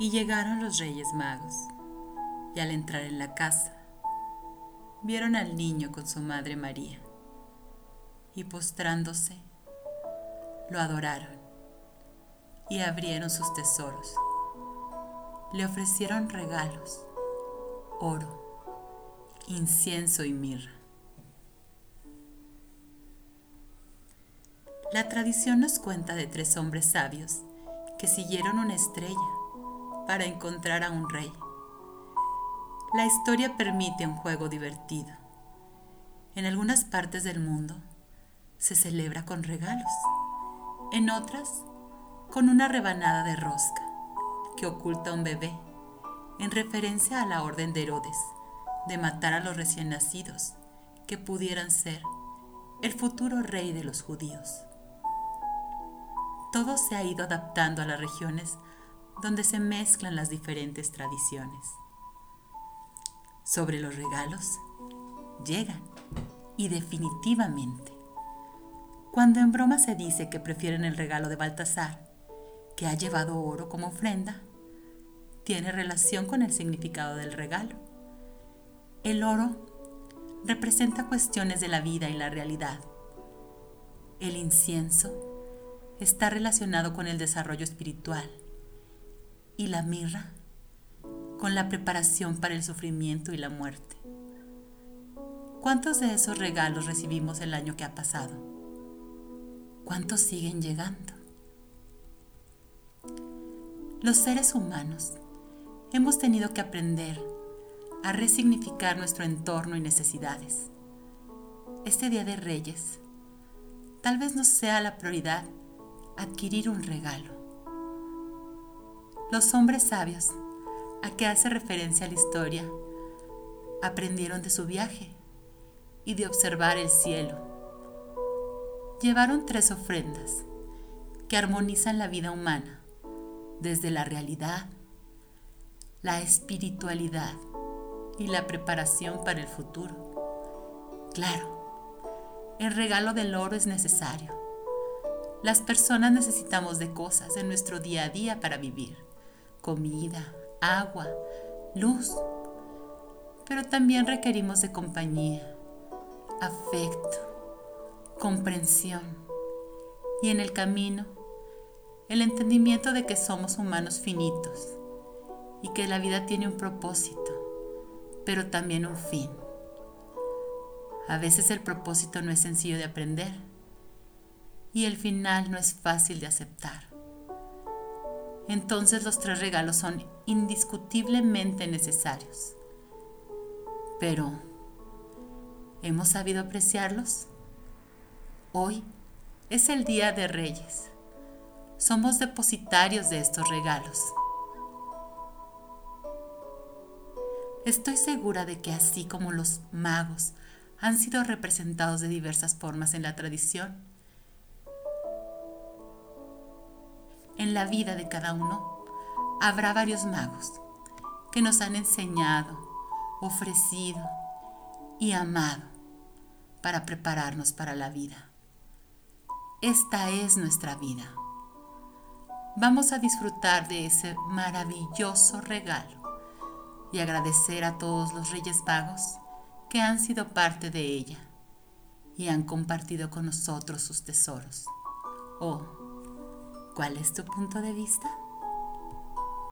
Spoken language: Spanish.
Y llegaron los Reyes Magos, y al entrar en la casa, vieron al niño con su madre María, y postrándose, lo adoraron, y abrieron sus tesoros. Le ofrecieron regalos, oro, incienso y mirra. La tradición nos cuenta de tres hombres sabios que siguieron una estrella para encontrar a un rey. La historia permite un juego divertido. En algunas partes del mundo se celebra con regalos, en otras con una rebanada de rosca que oculta un bebé, en referencia a la orden de Herodes de matar a los recién nacidos que pudieran ser el futuro rey de los judíos. Todo se ha ido adaptando a las regiones donde se mezclan las diferentes tradiciones. Sobre los regalos, llegan, y definitivamente. Cuando en broma se dice que prefieren el regalo de Baltasar, que ha llevado oro como ofrenda, tiene relación con el significado del regalo. El oro representa cuestiones de la vida y la realidad. El incienso está relacionado con el desarrollo espiritual y la mirra con la preparación para el sufrimiento y la muerte. ¿Cuántos de esos regalos recibimos el año que ha pasado? ¿Cuántos siguen llegando? Los seres humanos hemos tenido que aprender a resignificar nuestro entorno y necesidades. Este Día de Reyes tal vez no sea la prioridad adquirir un regalo los hombres sabios, a que hace referencia la historia, aprendieron de su viaje y de observar el cielo. Llevaron tres ofrendas que armonizan la vida humana desde la realidad, la espiritualidad y la preparación para el futuro. Claro, el regalo del oro es necesario. Las personas necesitamos de cosas en nuestro día a día para vivir comida, agua, luz, pero también requerimos de compañía, afecto, comprensión. Y en el camino el entendimiento de que somos humanos finitos y que la vida tiene un propósito, pero también un fin. A veces el propósito no es sencillo de aprender y el final no es fácil de aceptar entonces los tres regalos son indiscutiblemente necesarios. Pero, ¿hemos sabido apreciarlos? Hoy es el Día de Reyes. Somos depositarios de estos regalos. Estoy segura de que así como los magos han sido representados de diversas formas en la tradición, en la vida de cada uno, habrá varios magos que nos han enseñado, ofrecido y amado para prepararnos para la vida. Esta es nuestra vida. Vamos a disfrutar de ese maravilloso regalo y agradecer a todos los Reyes Magos que han sido parte de ella y han compartido con nosotros sus tesoros. Oh, ¿Cuál es tu punto de vista?